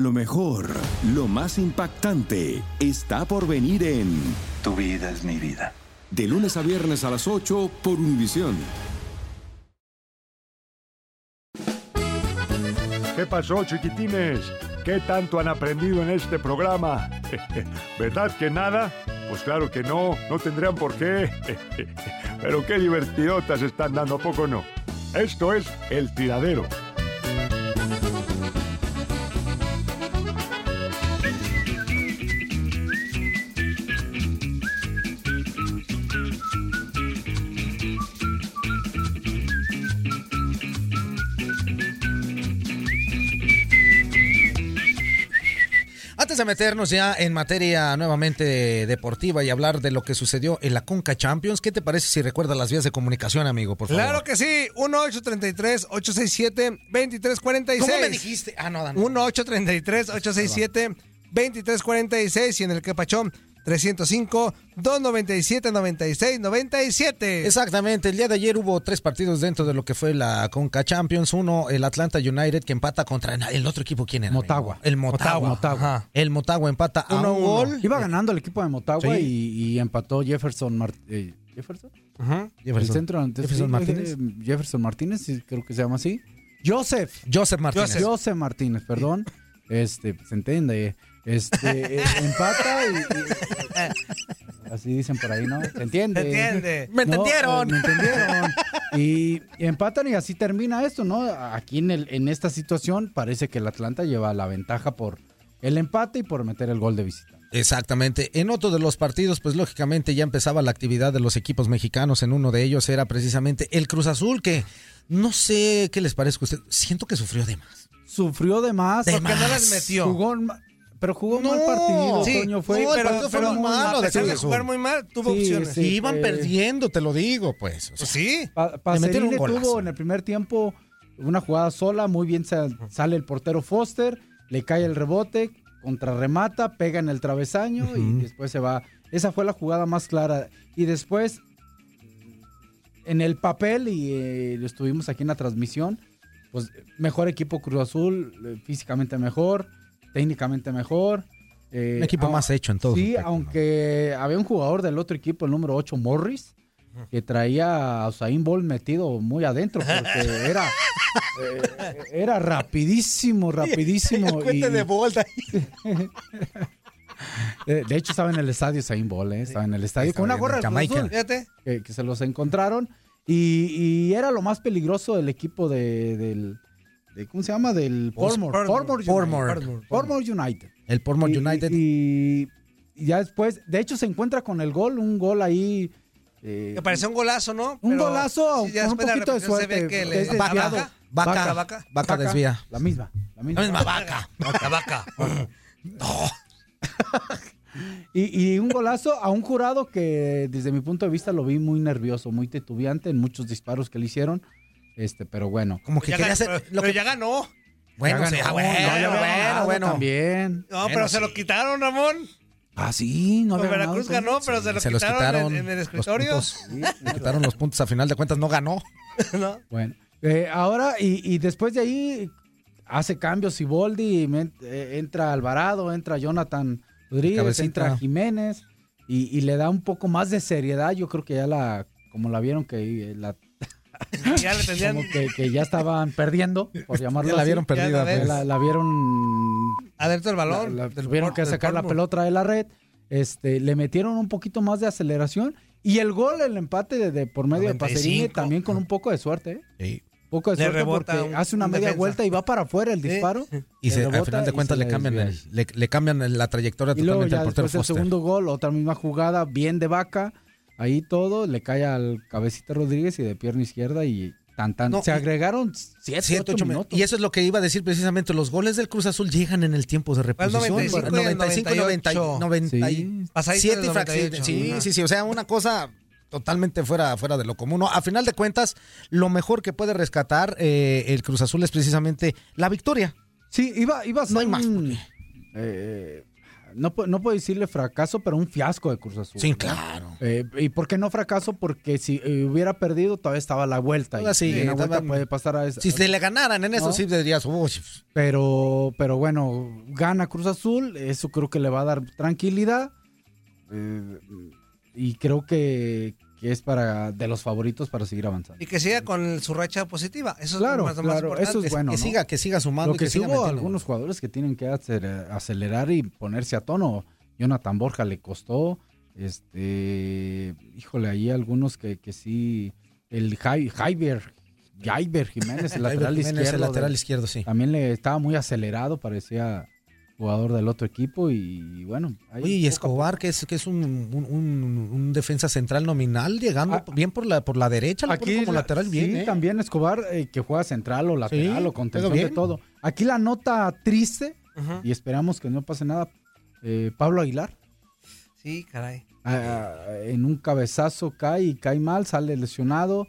Lo mejor, lo más impactante, está por venir en Tu vida es mi vida. De lunes a viernes a las 8 por Univisión. ¿Qué pasó, chiquitines? ¿Qué tanto han aprendido en este programa? ¿Verdad que nada? Pues claro que no, no tendrían por qué. Pero qué divertidotas están dando, ¿a poco no? Esto es El Tiradero. De meternos ya en materia nuevamente deportiva y hablar de lo que sucedió en la Conca Champions, ¿qué te parece si recuerdas las vías de comunicación, amigo, por favor? Claro que sí, 1-833-867-2346. ¿Cómo me dijiste? Ah, no, Dani. 1-833-867-2346 y en el Quepachón 305-297-96-97. Exactamente, el día de ayer hubo tres partidos dentro de lo que fue la Conca Champions. Uno, el Atlanta United que empata contra el otro equipo, ¿quién era? Motagua. amigo? El Motagua. El Motagua empata a Uno, un uno. gol. Iba ganando el equipo de Motagua Sí. y, y empató Jefferson Mar- eh, ¿Jefferson? Ajá. El Jefferson, centro antes, Jefferson sí, Martínez. eh, Jefferson Martínez, creo que se llama así. Joseph. Joseph Martínez. Joseph Martínez, perdón. Este, se entiende. Este, eh, empata y, y- así dicen por ahí, ¿no? Se entiende. ¿Se entiende? ¡Me No, entendieron! eh, me entendieron. Y, y empatan y así termina esto, ¿no? Aquí en, el, en esta situación parece que el Atlanta lleva la ventaja por el empate y por meter el gol de visita. Exactamente. En otro de los partidos, pues lógicamente ya empezaba la actividad de los equipos mexicanos. En uno de ellos era precisamente el Cruz Azul, que no sé qué les parezca a usted. Siento que sufrió de más. Sufrió de más. De Porque no más. las metió. Jugó ma- pero jugó No, mal partido, Sí, Toño. Fue, sí, No, el pero, partido fue pero muy malo de jugar muy mal, tuvo Sí, opciones. sí. Iban eh, perdiendo, te lo digo, pues. O sea, sí. Pa- Pacerini tuvo en el primer tiempo una jugada sola, muy bien sa- sale el portero Foster, le cae el rebote, contrarremata, pega en el travesaño y después se va. Esa fue la jugada más clara. Y después, en el papel, y eh, lo estuvimos aquí en la transmisión, pues mejor equipo Cruz Azul, eh, físicamente mejor, técnicamente mejor. eh, Un equipo más hecho en todo Sí, aspecto, ¿no? aunque había un jugador del otro equipo, el número 8, Morris, que traía a Usain Bolt metido muy adentro porque era, eh, era rapidísimo, rapidísimo. y- bolda. eh, de hecho, estaba en el estadio Usain Bolt, eh, estaba en el estadio con una gorra de. Azul, Fíjate. que, que se los encontraron y, y era lo más peligroso del equipo de, del... de- ¿Cómo se llama? Del Portmore. Portmore. Portmore United. Portmore. Portmore United. El Portmore Y- United. Y, y ya después, de hecho, se encuentra con el gol, un gol ahí. eh, Que pareció un golazo, ¿no? un Pero golazo sí, ya con un poquito de repetición se suerte. ve que le- vaca, vaca, vaca, vaca, vaca. desvía. La misma. La misma. La misma vaca. La vaca. Y, y un golazo a un jurado que desde mi punto de vista lo vi muy nervioso, muy titubeante en muchos disparos que le hicieron. Este, pero bueno. Como que Ya quería ganó, hacer. pero, lo que- ya ganó. Bueno, Ya sí, ganó, ah, bueno, no, ya bueno, ganado bueno. También. No, Bueno, pero se sí. lo quitaron, Ramón. Ah, sí, no había Veracruz ganado, ganó, pero se lo Se los quitaron, quitaron. en, en el los escritorio. puntos. Le quitaron los puntos. A final de cuentas no ganó. ¿no? Bueno, eh, ahora y, y después de ahí hace cambios Siboldi, eh, entra Alvarado, entra Jonathan Rodríguez, entra Jiménez y, y le da un poco más de seriedad. Yo creo que ya la, como la vieron que la, Ya le tendrían. como que, que ya estaban perdiendo, por llamarlo Ya la así. vieron perdida. la ves. Ya pues. la, la vieron Adentro del balón. La- la- del tuvieron que sacar la pelota de la red. Este, le metieron un poquito más de aceleración. Y el gol, el empate de, de por medio de 95. Pacerini, también con un poco de suerte. ¿eh? poco de Le suerte porque un- hace una un media defensa. vuelta y va para afuera el Sí. disparo. Y se, al final de cuentas le cambian, el- le, le cambian la trayectoria Y luego totalmente ya al portero después el segundo gol, otra misma jugada, bien de vaca, ahí todo, le cae al cabecita Rodríguez y de pierna izquierda y tan tan. No, se agregaron 7, Siete, 8 ocho minutos. Y eso es lo que iba a decir precisamente. Los goles del Cruz Azul llegan en el tiempo de reposición. 95 y el 95, 98. 90, Sí. Pasadito siete del y frac- 98. Sí, Ajá. sí, sí. O sea, una cosa totalmente fuera, fuera de lo común. ¿no? A final de cuentas, lo mejor que puede rescatar eh, el Cruz Azul es precisamente la victoria. Sí, iba, iba a ser No hay más, porque- eh, no, no puedo decirle fracaso, pero un fiasco de Cruz Azul. Sí, claro. Eh, ¿Y por qué no fracaso? Porque si eh, hubiera perdido, todavía estaba la vuelta. Y sigue, en la vuelta puede pasar a esa. Si se le ganaran en eso, No. sí dirías, uy, Pero, pero bueno, gana Cruz Azul, eso creo que le va a dar tranquilidad. eh, y creo que, que es para de los favoritos para seguir avanzando. Y que siga con su racha positiva. Eso es Claro, lo más, lo más importante. eso es bueno. que ¿no? siga, que siga sumando. Lo y que siga hubo algunos jugadores que tienen que acer- acelerar y ponerse a tono. Jonathan Borja le costó. Este, híjole, ahí algunos que, que sí. El Jai- Jaiber, Jaiber Jiménez, el lateral Jiménez, izquierdo. el lateral de- izquierdo, sí. También le estaba muy acelerado, parecía jugador del otro equipo y bueno. ahí Oye, y Escobar, que es, que es un, un- un- un defensa central nominal, llegando Ah, bien por la, por la derecha, lo pone como la- lateral bien, sí, ¿eh? también Escobar, eh, que juega central o lateral Sí, o contención de todo. Aquí la nota triste, y esperamos que no pase nada, eh, Pablo Aguilar. Sí, caray. ah, en un cabezazo cae y cae mal, sale lesionado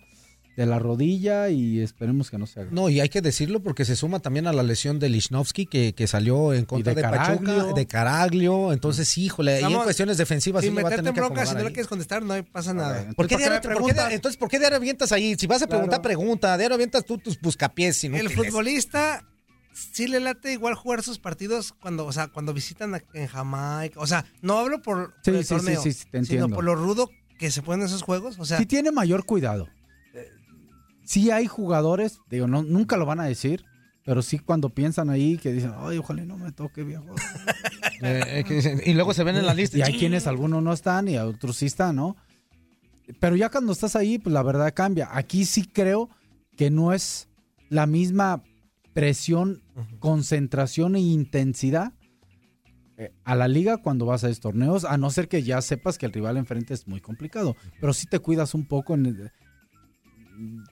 de la rodilla y esperemos que no se haga. No, y hay que decirlo porque se suma también a la lesión de Lichnowsky que, que salió en contra de de, Pachuca, Caraglio. de Caraglio. Entonces, híjole, y en Vamos, cuestiones defensivas sí va a meterte tener en que bronca, si no le quieres contestar, no pasa nada. ver, ¿Por qué ¿Por qué diario, por qué entonces, ¿por qué diario avientas ahí? Si vas a preguntar, Claro. pregunta. Diario avientas tú tus buscapiés. El inútiles. futbolista sí le late igual jugar sus partidos cuando, o sea, cuando visitan a- en Jamaica. O sea, no hablo por, por Sí, el sí, torneo, sí, sí, te sino por lo rudo que se ponen esos juegos. O sea, sí tiene mayor cuidado. Sí hay jugadores, digo, no, nunca lo van a decir, pero sí cuando piensan ahí que dicen, ay, ojalá no me toque, viejo. Eh, eh, y luego se ven en la lista. Y hay quienes algunos no están y otros sí están, ¿no? Pero ya cuando estás ahí, pues la verdad cambia. Aquí sí creo que no es la misma presión, concentración e intensidad eh, a la liga cuando vas a esos torneos, a no ser que ya sepas que el rival enfrente es muy complicado. Pero sí te cuidas un poco. En,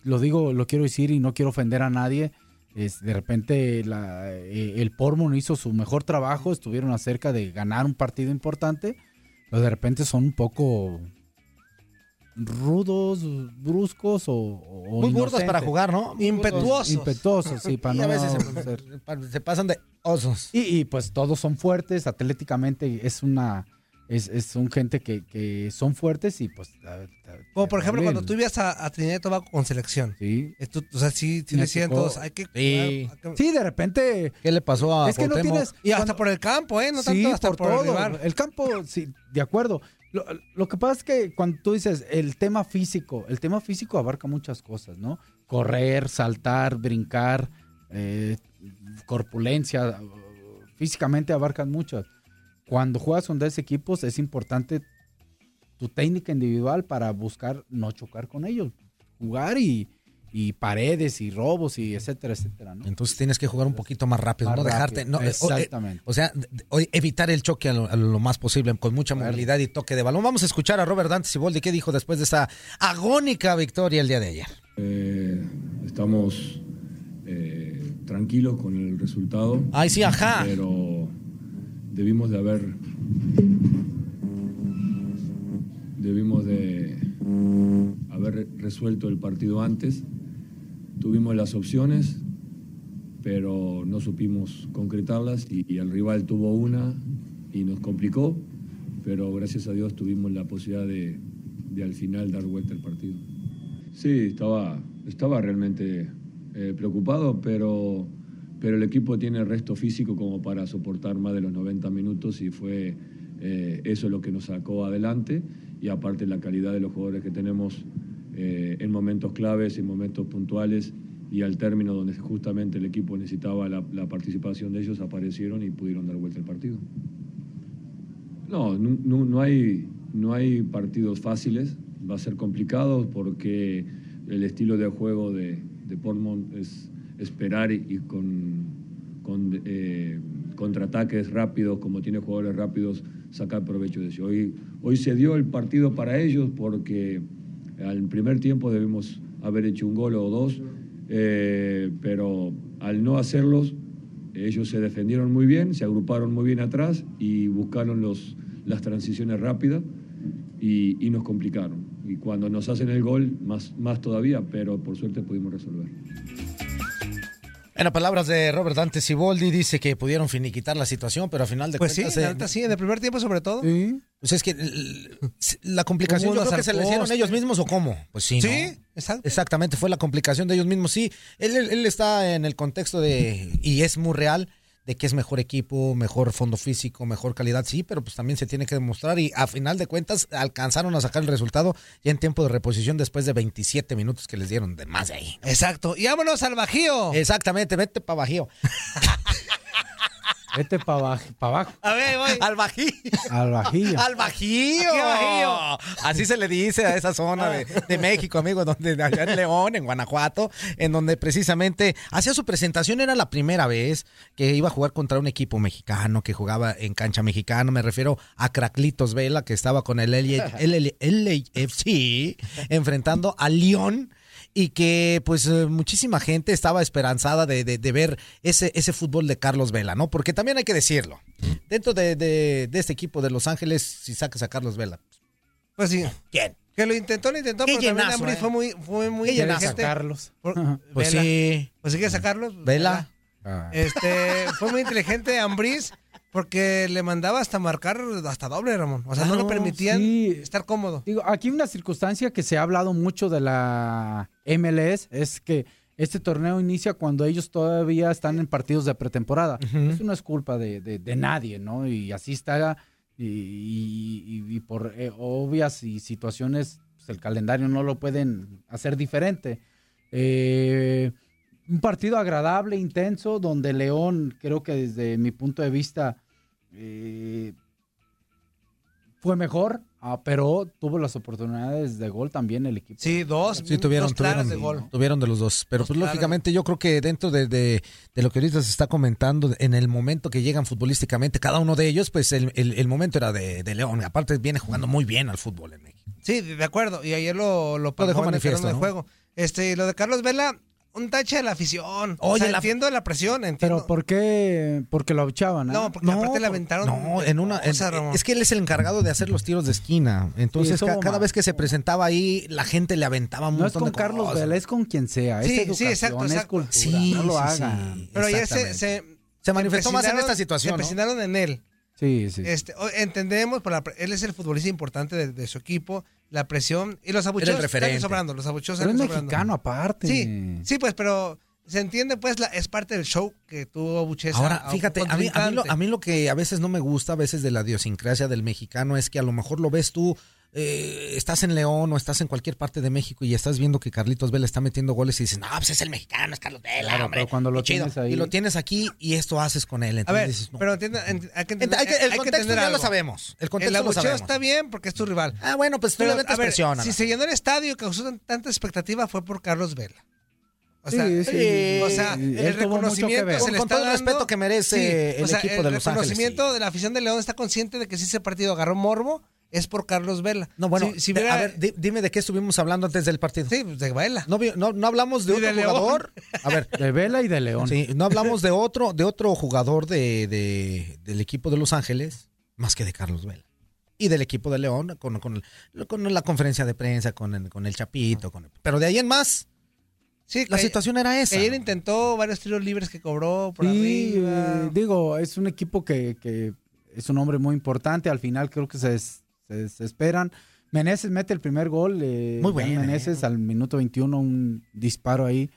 lo digo, lo quiero decir y no quiero ofender a nadie. Es, de repente la- eh, el Pormo no hizo su mejor trabajo, estuvieron acerca de ganar un partido importante, pero de repente son un poco rudos, bruscos o, o Muy burdos para jugar, ¿no? Impetuosos. Impetuosos, sí, para Y no a veces ser- se, se pasan de osos. y, y, pues todos son fuertes, atléticamente es una es, es son gente que, que son fuertes y pues a- a- como por ejemplo cuando tú ibas a, a Trinidad y Tobago con selección. sí. Esto, o sea, sí, sí decían todos, hay que... Sí. hay que- Sí, de repente ¿Qué le pasó a es que no Cuauhtémoc? tienes Y hasta cuando- por el campo, ¿eh? No sí, tanto hasta por, por, el todo. rival. El campo, sí, de acuerdo. Lo, lo que pasa es que cuando tú dices el tema físico, el tema físico abarca muchas cosas, ¿no? Correr, saltar, brincar, eh, corpulencia, físicamente abarcan muchas. Cuando juegas con 10 equipos es importante tu técnica individual para buscar no chocar con ellos, jugar y, y paredes y robos y etcétera, etcétera, ¿no? Entonces tienes que jugar un poquito más rápido, Más no rápido. dejarte. No, eh, o- Exactamente. O sea, evitar el choque a lo, a lo más posible, con mucha movilidad y toque de balón. Vamos a escuchar a Robert Dante Siboldi, ¿qué dijo después de esa agónica victoria el día de ayer? Eh, estamos eh, tranquilos con el resultado, Ay, sí, ajá. pero debimos de haber debimos de haber resuelto el partido antes. Tuvimos las opciones, pero no supimos concretarlas y, el rival tuvo una y nos complicó, pero gracias a Dios tuvimos la posibilidad de, al final dar vuelta al partido. Sí, estaba, estaba realmente eh, preocupado, pero, pero el equipo tiene resto físico como para soportar más de los 90 minutos y fue eh, eso lo que nos sacó adelante y aparte la calidad de los jugadores que tenemos eh, en momentos claves, en momentos puntuales y al término donde justamente el equipo necesitaba la, participación de ellos, aparecieron y pudieron dar vuelta al partido. No- no hay, no hay partidos fáciles, va a ser complicado porque el estilo de juego de, de Portmont es esperar y, con, con, eh, contraataques rápidos, como tiene jugadores rápidos, sacar provecho de eso. Hoy, hoy se dio el partido para ellos porque al primer tiempo debemos haber hecho un gol o dos, eh, pero al no hacerlos, ellos se defendieron muy bien, se agruparon muy bien atrás y buscaron los, las transiciones rápidas y, y nos complicaron. Y cuando nos hacen el gol, más, más todavía, pero por suerte pudimos resolver. En las palabras de Robert Dante Siboldi, dice que pudieron finiquitar la situación, pero al final de Pues sí, cuentas. eh, neta sí, en el primer tiempo sobre todo. Pues es que la complicación yo creo que se le hicieron ellos mismos o cómo. Pues sí, ¿no? Sí, exacto. Exactamente, fue la complicación de ellos mismos. Sí, él, él- él está en el contexto de, y es muy real, de que es mejor equipo, mejor fondo físico, mejor calidad, sí, pero pues también se tiene que demostrar y a final de cuentas alcanzaron a sacar el resultado ya en tiempo de reposición después de 27 minutos que les dieron de más de ahí. Exacto. Y vámonos al Bajío. Exactamente, vete para Bajío. Vete para abajo, A ver, voy. Al Bajío. al bajillo. Al Bajío. Bajío. Así se le dice a esa zona de, de México, amigo, donde allá en León, en Guanajuato, en donde precisamente hacía su presentación, era la primera vez que iba a jugar contra un equipo mexicano, que jugaba en cancha mexicana, me refiero a Craclitos Vela, que estaba con el LAFC, enfrentando a León y que pues eh, muchísima gente estaba esperanzada de, de- de ver ese, ese fútbol de Carlos Vela, ¿no? Porque también hay que decirlo, dentro de, de- de este equipo de Los Ángeles, si sacas a Carlos Vela, Pues sí. ¿quién? Que lo intentó, lo intentó, Qué pero también llenazo, Ambris eh. fue muy, fue muy Qué llenazo. inteligente. Carlos. Por- Pues Vela. sí, Pues sí que sacarlos. Vela. Ah. Este, fue muy inteligente Ambris porque le mandaba hasta marcar hasta doble, Ramón. O sea, no lo permitían sí. estar cómodo. Digo, aquí una circunstancia que se ha hablado mucho de la MLS es que este torneo inicia cuando ellos todavía están en partidos de pretemporada. Eso no es culpa de, de- de nadie, ¿no? Y así está, y, y- y- y por eh, obvias y situaciones, pues, el calendario no lo pueden hacer diferente. Eh, un partido agradable, intenso, donde León, creo que desde mi punto de vista, eh, fue mejor, ah, pero tuvo las oportunidades de gol también el equipo. Sí, dos. Sí, tuvieron, dos tuvieron, de gol. tuvieron de los dos. Pero Dos pues lógicamente yo creo que dentro de, de- de lo que ahorita se está comentando, en el momento que llegan futbolísticamente, cada uno de ellos, pues el, el- el momento era de, de León. Aparte viene jugando muy bien al fútbol en México. Sí, de acuerdo. Y ayer lo, lo, Lo dejó pagó en el manifiesto, ¿no? juego. Este, lo de Carlos Vela, un tache de la afición. o Oye, sea, la- entiendo la presión, entiendo. Pero ¿por qué? Porque lo abuchaban. ¿ah? No, porque aparte le aventaron. No, en una, en- es que él es el encargado de hacer los tiros de esquina. Entonces, eso ca- va cada mal. vez que se presentaba ahí, la gente le aventaba un No es con de Carlos cosas. Vela, es con quien sea. Sí, es sí, educación, exacto, es exacto. cultura. Sí, no lo sí, hagan. sí. Pero ayer se, se, Se manifestó más en esta situación, Se ¿no? en él. Sí, sí. Este, entendemos, por la pre- él es el futbolista importante de, de su equipo, la presión y los abucheos están referente. sobrando, los abucheos Pero es están sobrando. mexicano aparte. Sí, sí, pues, pero se entiende, pues, la, es parte del show que tú abuches. Ahora, a- fíjate, a mí, a, mí lo, a mí lo que a veces no me gusta, a veces de la idiosincrasia del mexicano, es que a lo mejor lo ves tú, eh, estás en León o estás en cualquier parte de México y estás viendo que Carlitos Vela está metiendo goles y dices, no, pues es el mexicano, es Carlos Vela, Claro, hombre. pero cuando lo qué chido". tienes ahí- Y lo tienes aquí y esto haces con él. A Entonces ver, dices, no. pero entienda- ent- hay que Ent- entender, hay que- el hay contexto entender ya lo sabemos. El El contexto lo abucheo sabemos. está bien porque es tu rival. Ah, bueno, pues Pero, a ver, si se llenó el estadio y causó tan- tanta expectativa fue por Carlos Vela. O sea, Sí, sí, sí. o sea, Él el reconocimiento se Con- le con está todo el dando- respeto que merece el o sea, equipo de Los El Ángeles, reconocimiento de la afición de León está consciente de que si ese partido agarró morbo es por Carlos Vela. No, bueno, Si- si de- hubiera- a ver, di- dime de qué estuvimos hablando antes del partido. sí, de Vela. No, no, no hablamos de otro de León. jugador. A ver, De Vela y de León. Sí, no hablamos de otro, de otro jugador de, de- del equipo de Los Ángeles, más que de Carlos Vela. Y del equipo de León, con, con, con la conferencia de prensa, con el, con el Chapito. Con el- pero de ahí en más, Sí, la que- situación era esa. ayer intentó varios tiros libres que cobró por Sí, arriba. eh, digo, es un equipo que, que es un hombre muy importante. Al final creo que se, des- se desesperan. Meneses mete el primer gol. eh, Muy bueno, Meneses al minuto 21, un disparo ahí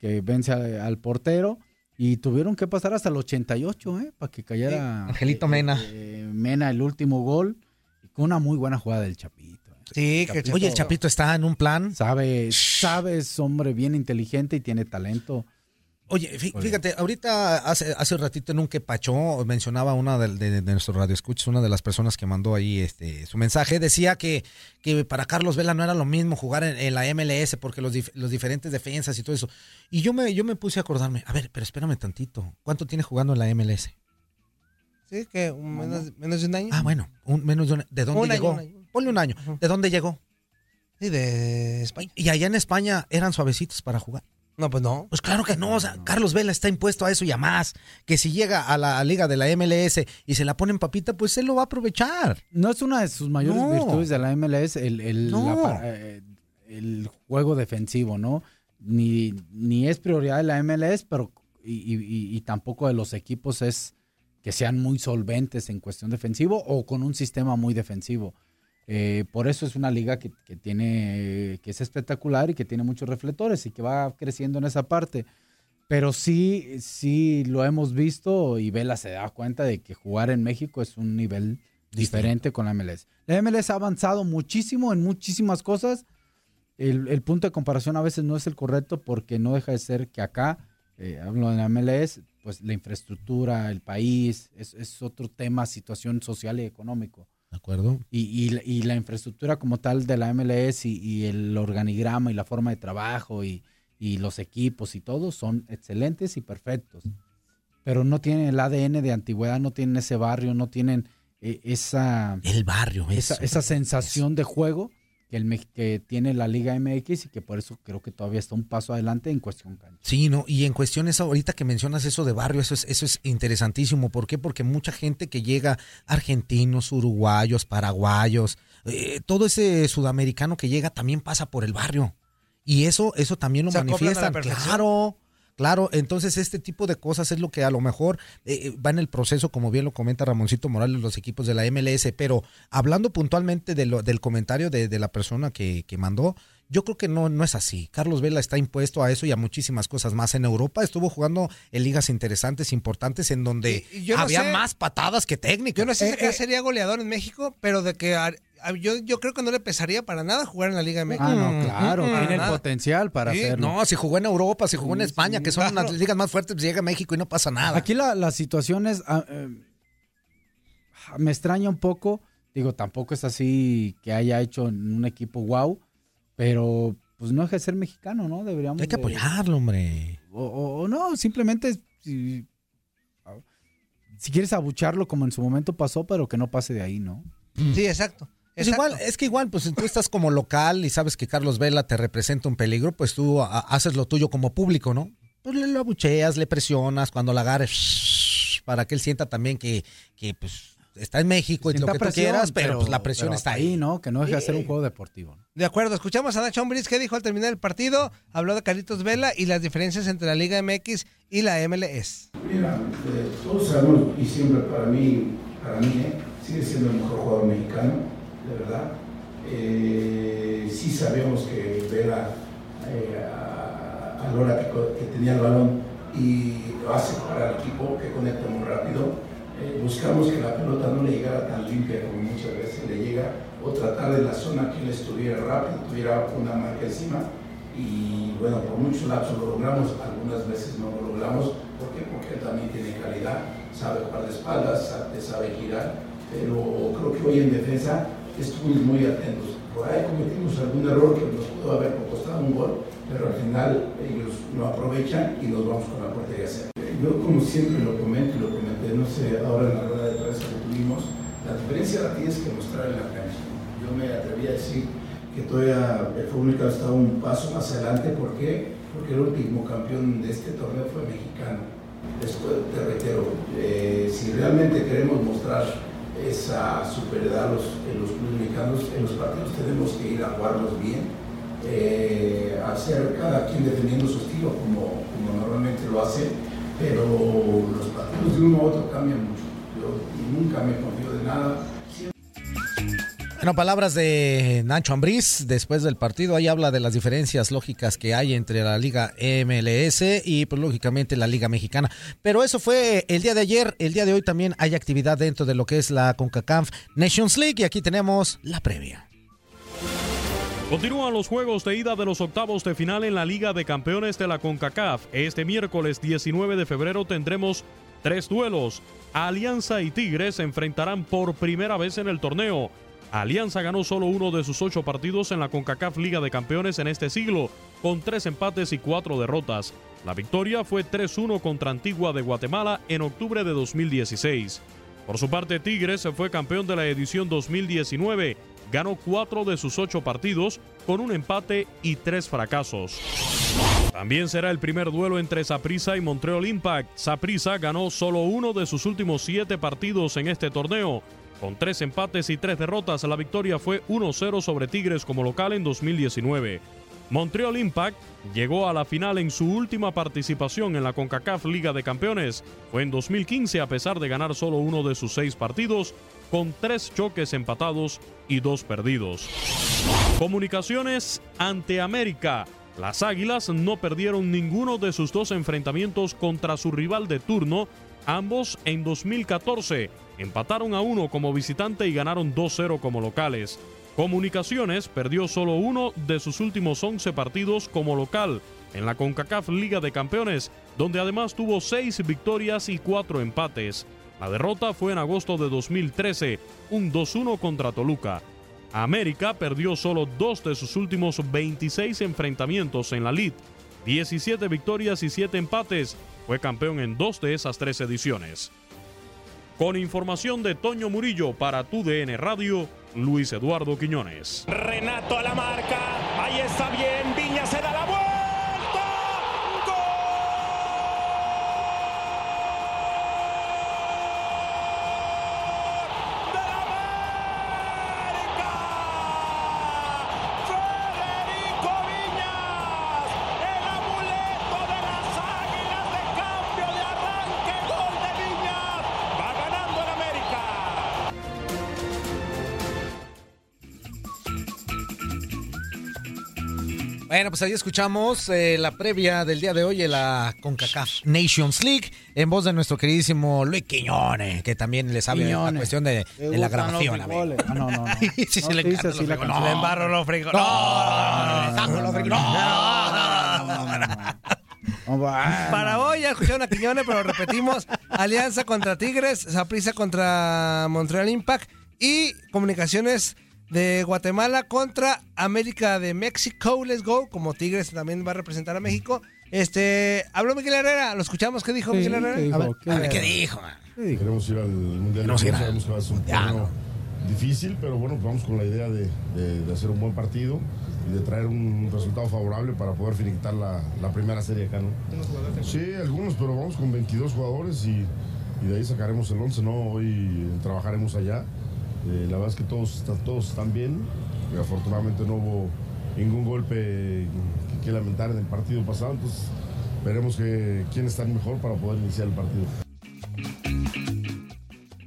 que vence a- al portero. Y tuvieron que pasar hasta el 88, ¿eh? Para que cayera. Angelito Mena. eh, Mena el último gol. y Con una muy buena jugada del Chapito. ¿eh? Sí, que Oye, el Chapito está en un plan. Sabe, sabe, es hombre bien inteligente y tiene talento. Oye, fí- fíjate, ahorita hace, hace un ratito en un que Pachó mencionaba una de, de, de nuestros radioescuchas, una de las personas que mandó ahí este su mensaje, decía que, que para Carlos Vela no era lo mismo jugar en, en la MLS porque los, dif- los diferentes defensas y todo eso. Y yo me, yo me puse a acordarme, a ver, pero espérame tantito, ¿cuánto tiene jugando en la MLS? Sí, que un menos, menos de un año. Ah, bueno, un, menos de, un- ¿de dónde Un año, llegó? un año. Ponle un año. ¿De dónde llegó? Sí, de España. Y allá en España eran suavecitos para jugar. No, pues no. Pues claro que no, o sea, Carlos Vela está impuesto a eso y a más. Que si llega a la liga de la MLS y se la pone en papita, pues él lo va a aprovechar. No es una de sus mayores No. virtudes de la MLS el, el, No. la pa- eh, el juego defensivo, ¿no? Ni, ni es prioridad de la MLS, pero y, y- y- y tampoco de los equipos es que sean muy solventes en cuestión defensivo o con un sistema muy defensivo. Eh, por eso es una liga que, que tiene que es espectacular y que tiene muchos reflectores y que va creciendo en esa parte. Pero sí, sí lo hemos visto y Vela se da cuenta de que jugar en México es un nivel diferente con la MLS. La MLS ha avanzado muchísimo en muchísimas cosas. El, el punto de comparación a veces no es el correcto porque no deja de ser que acá, eh, hablo de la MLS, pues la infraestructura, el país, es, es otro tema, situación social y económico. ¿De acuerdo? Y, y la- y la infraestructura como tal de la MLS y, y el organigrama y la forma de trabajo y, y los equipos y todo son excelentes y perfectos. Pero no tienen el ADN de antigüedad, no tienen ese barrio, no tienen eh, esa, El barrio, esa, eso. esa sensación de juego el, que tiene la Liga MX y que por eso creo que todavía está un paso adelante en cuestión cancha. Sí, no, y en cuestiones ahorita que mencionas eso de barrio, eso es, eso es interesantísimo. ¿Por qué? Porque mucha gente que llega, argentinos, uruguayos, paraguayos, eh, todo ese sudamericano que llega también pasa por el barrio. Y eso, eso también lo manifiestan. Claro, claro. Entonces, este tipo de cosas es lo que a lo mejor eh, eh, va en el proceso, como bien lo comenta Ramoncito Morales, los equipos de la MLS. Pero hablando puntualmente de lo, del comentario de, de la persona que, que mandó, yo creo que no, no es así. Carlos Vela está impuesto a eso y a muchísimas cosas más. En Europa estuvo jugando en ligas interesantes, importantes, en donde Y- y yo no había sé- más patadas que técnicas. Yo no sé si Eh, eh, sería goleador en México, pero de que yo, yo creo que no le pesaría para nada jugar en la Liga MX. Ah, no, claro, Mm, tiene el nada. potencial para Sí, hacerlo. No, si jugó en Europa, si jugó en España, sí, que son claro. las ligas más fuertes, llega a México y no pasa nada. Aquí la, la situación es. ah, eh, me extraña un poco. Digo, tampoco es así que haya hecho en un equipo wow, pero pues no deja de ser mexicano, ¿no? Deberíamos. Hay que de- apoyarlo, hombre. O, o- o no, simplemente. Si, si quieres abucharlo como en su momento pasó, pero que no pase de ahí, ¿no? Sí, exacto. Pues exacto. igual, es que igual, pues tú estás como local y sabes que Carlos Vela te representa un peligro, pues tú a- haces lo tuyo como público, ¿no? Pues le lo abucheas, le presionas, cuando la agarres, para que él sienta también que, que pues está en México y lo que tú quieras, pero, pues la presión pero está hasta ahí. ¿no? Que no deja de ser un juego deportivo. ¿no? De acuerdo, escuchamos a Nacho Ambriz que dijo al terminar el partido, habló de Carlitos Vela y las diferencias entre la Liga MX y la MLS. Mira, eh, todos sabemos, y siempre para mí, para mí, eh, sigue siendo el mejor jugador mexicano, de verdad. Eh, sí sabemos que Vela, eh, a, a la hora que, que tenía el balón y lo hace para el equipo, que conecta muy rápido, eh, buscamos que la pelota no le llegara tan limpia como muchas veces le llega, o tratar de la zona que él estuviera rápido, tuviera una marca encima y bueno, por muchos lapsos lo logramos, algunas veces no lo logramos. ¿Por qué? Porque él también tiene calidad, sabe jugar de espaldas, sabe, sabe girar, pero creo que hoy en defensa estuvimos muy atentos. Por ahí cometimos algún error que nos pudo haber costado un gol, pero al final ellos lo aprovechan y nos vamos con la portería cerca. Yo como siempre lo comento y lo comenté, no sé, ahora en la rueda de prensa que tuvimos, la diferencia la tienes que mostrar en la cancha. Yo me atreví a decir que todavía el fútbol mexicano está un paso más adelante. ¿Por qué? Porque el último campeón de este torneo fue mexicano. Después, te reitero, eh, si realmente queremos mostrar superioridad a los, en los clubes mexicanos, en los partidos tenemos que ir a jugarlos bien, eh, hacer cada quien defendiendo su estilo como, como normalmente lo hace, pero los partidos de uno a otro cambian mucho. Yo nunca me confío de nada. Bueno, palabras de Nacho Ambriz después del partido. Ahí habla de las diferencias lógicas que hay entre la Liga MLS y, pues, lógicamente, la Liga Mexicana. Pero eso fue el día de ayer. El día de hoy también hay actividad dentro de lo que es la CONCACAF Nations League. Y aquí tenemos la previa. Continúan los juegos de ida de los octavos de final en la Liga de Campeones de la CONCACAF. Este miércoles 19 de febrero tendremos tres duelos. Alianza y Tigres se enfrentarán por primera vez en el torneo. Alianza ganó solo uno de sus ocho partidos en la CONCACAF Liga de Campeones en este siglo, con tres empates y cuatro derrotas. La victoria fue 3-1 contra Antigua de Guatemala en octubre de 2016. Por su parte, Tigres fue campeón de la edición 2019 ganó cuatro de sus ocho partidos con un empate y tres fracasos. También será el primer duelo entre Saprissa y Montreal Impact. Saprissa ganó solo uno de sus últimos siete partidos en este torneo. Con tres empates y tres derrotas, la victoria fue 1-0 sobre Tigres como local en 2019. Montreal Impact llegó a la final en su última participación en la CONCACAF Liga de Campeones. Fue en 2015 a pesar de ganar solo uno de sus seis partidos, con tres choques empatados y dos perdidos. Comunicaciones ante América. Las Águilas no perdieron ninguno de sus dos enfrentamientos contra su rival de turno, ambos en 2014. Empataron a uno como visitante y ganaron 2-0 como locales. Comunicaciones perdió solo uno de sus últimos 11 partidos como local en la CONCACAF Liga de Campeones, donde además tuvo seis victorias y cuatro empates. La derrota fue en agosto de 2013, un 2-1 contra Toluca. América perdió solo dos de sus últimos 26 enfrentamientos en la LID, 17 victorias y 7 empates. Fue campeón en dos de esas tres ediciones. Con información de Toño Murillo para tu DN Radio, Luis Eduardo Quiñones. Renato a la marca, ahí está bien, Viña se Bueno, pues ahí escuchamos eh, la previa del día de hoy en la CONCACAF Nations League en voz de nuestro queridísimo Luis Quiñones, que también le sabe la cuestión de, de la grabación. Ah, no, no, no. sí, No, le embarro los frijoles. no, no, no. Para hoy ya escucharon a Quiñones, pero repetimos: Alianza contra Tigres, Saprissa contra Montreal Impact y Comunicaciones de Guatemala contra América de México. Let's go. Como Tigres también va a representar a México. Este, habló Miguel Herrera, lo escuchamos. ¿Qué dijo Sí, Miguel Herrera? ¿qué dijo? A ver, ¿Qué A ver, dijo? ¿qué dijo? man? Queremos ir al Mundial. Queremos ir a- Sabemos que va a ser un torneo difícil, pero bueno, vamos con la idea de, de- de hacer un buen partido y de traer un resultado favorable para poder finiquitar la, la primera serie acá, ¿no? Sí, algunos, pero vamos con 22 jugadores y, y de ahí sacaremos el 11, ¿no? Hoy trabajaremos allá. Eh, la verdad es que todos, están- todos están bien. y afortunadamente no hubo ningún golpe que, que lamentar en el partido pasado, entonces veremos que, quién está mejor para poder iniciar el partido.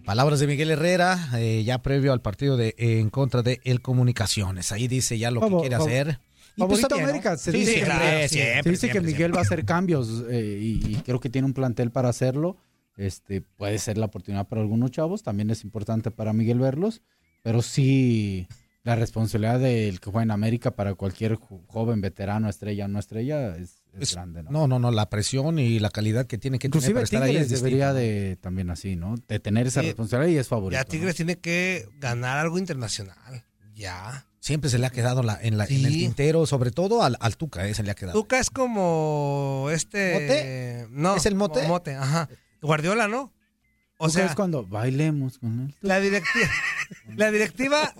Palabras de Miguel Herrera, eh, ya previo al partido de en contra de El Comunicaciones. Ahí dice ya lo que quiere hacer. Y pues. América, se Sí, dice, sí, que- se siempre, siempre, Miguel va a hacer cambios eh, y, y creo que tiene un plantel para hacerlo. Este puede ser la oportunidad para algunos chavos, también es importante para Miguel verlos, pero sí la responsabilidad del que juega en América para cualquier jo- joven, veterano, estrella o no estrella es, es Es- grande, ¿no? No, no, no, la presión y la calidad que tiene que tener Inclusive para estar ahí es debería de también así, ¿no? De tener esa Sí. responsabilidad y es favorito. Ya ¿no? Tigres tiene que ganar algo internacional. Ya. Siempre se le ha quedado la- en, la- en el Sí. tintero, sobre todo al, al Tuca, eh, se le ha quedado. Tuca es como este. ¿Mote? No. ¿Es el mote? Mote, ajá. Guardiola, ¿no? O ¿Tú sea, crees cuando bailemos con él? la directiva. La directiva.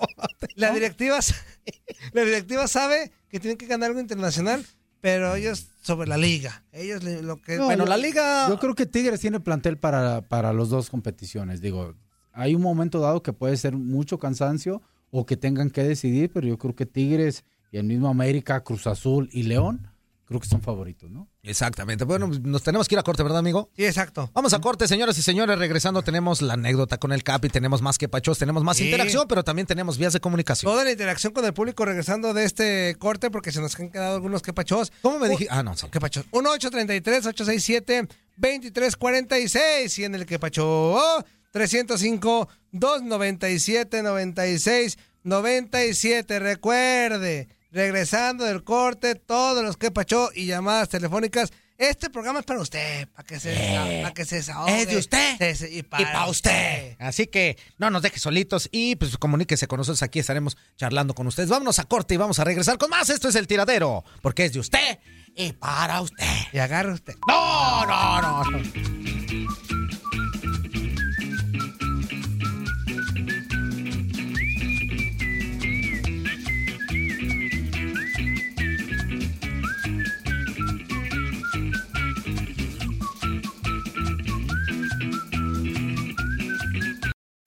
La directiva. La directiva sabe que tienen que ganar algo internacional, pero ellos sobre la liga. Ellos lo que. No, bueno, yo- la liga... Yo creo que Tigres tiene plantel para, para las dos competiciones. Digo, hay un momento dado que puede ser mucho cansancio o que tengan que decidir, pero yo creo que Tigres y el mismo América, Cruz Azul y León, creo que son favoritos, ¿no? Exactamente. Bueno, nos tenemos que ir a corte, ¿verdad, amigo? Sí, exacto. Vamos a corte, señoras y señores. Regresando, tenemos la anécdota con el Capi, tenemos más que pachos, tenemos más Sí. interacción, pero también tenemos vías de comunicación. Toda la interacción con el público regresando de este corte, porque se nos han quedado algunos quepachos. ¿Cómo me dije? Ah, no, sí. Quepachos. 1-833-867-2346. Y en el quepacho 305-297-96-97. Recuerde regresando del corte, todos los que pachó y llamadas telefónicas. Este programa es para usted, para que se, Eh, para que se desahogue. es de usted para, y para usted. Así que no nos deje solitos y pues comuníquese con nosotros. Aquí estaremos charlando con ustedes. Vámonos a corte y vamos a regresar con más. Esto es el tiradero, porque es de usted y para usted. Y agarre usted. No, no, no. no.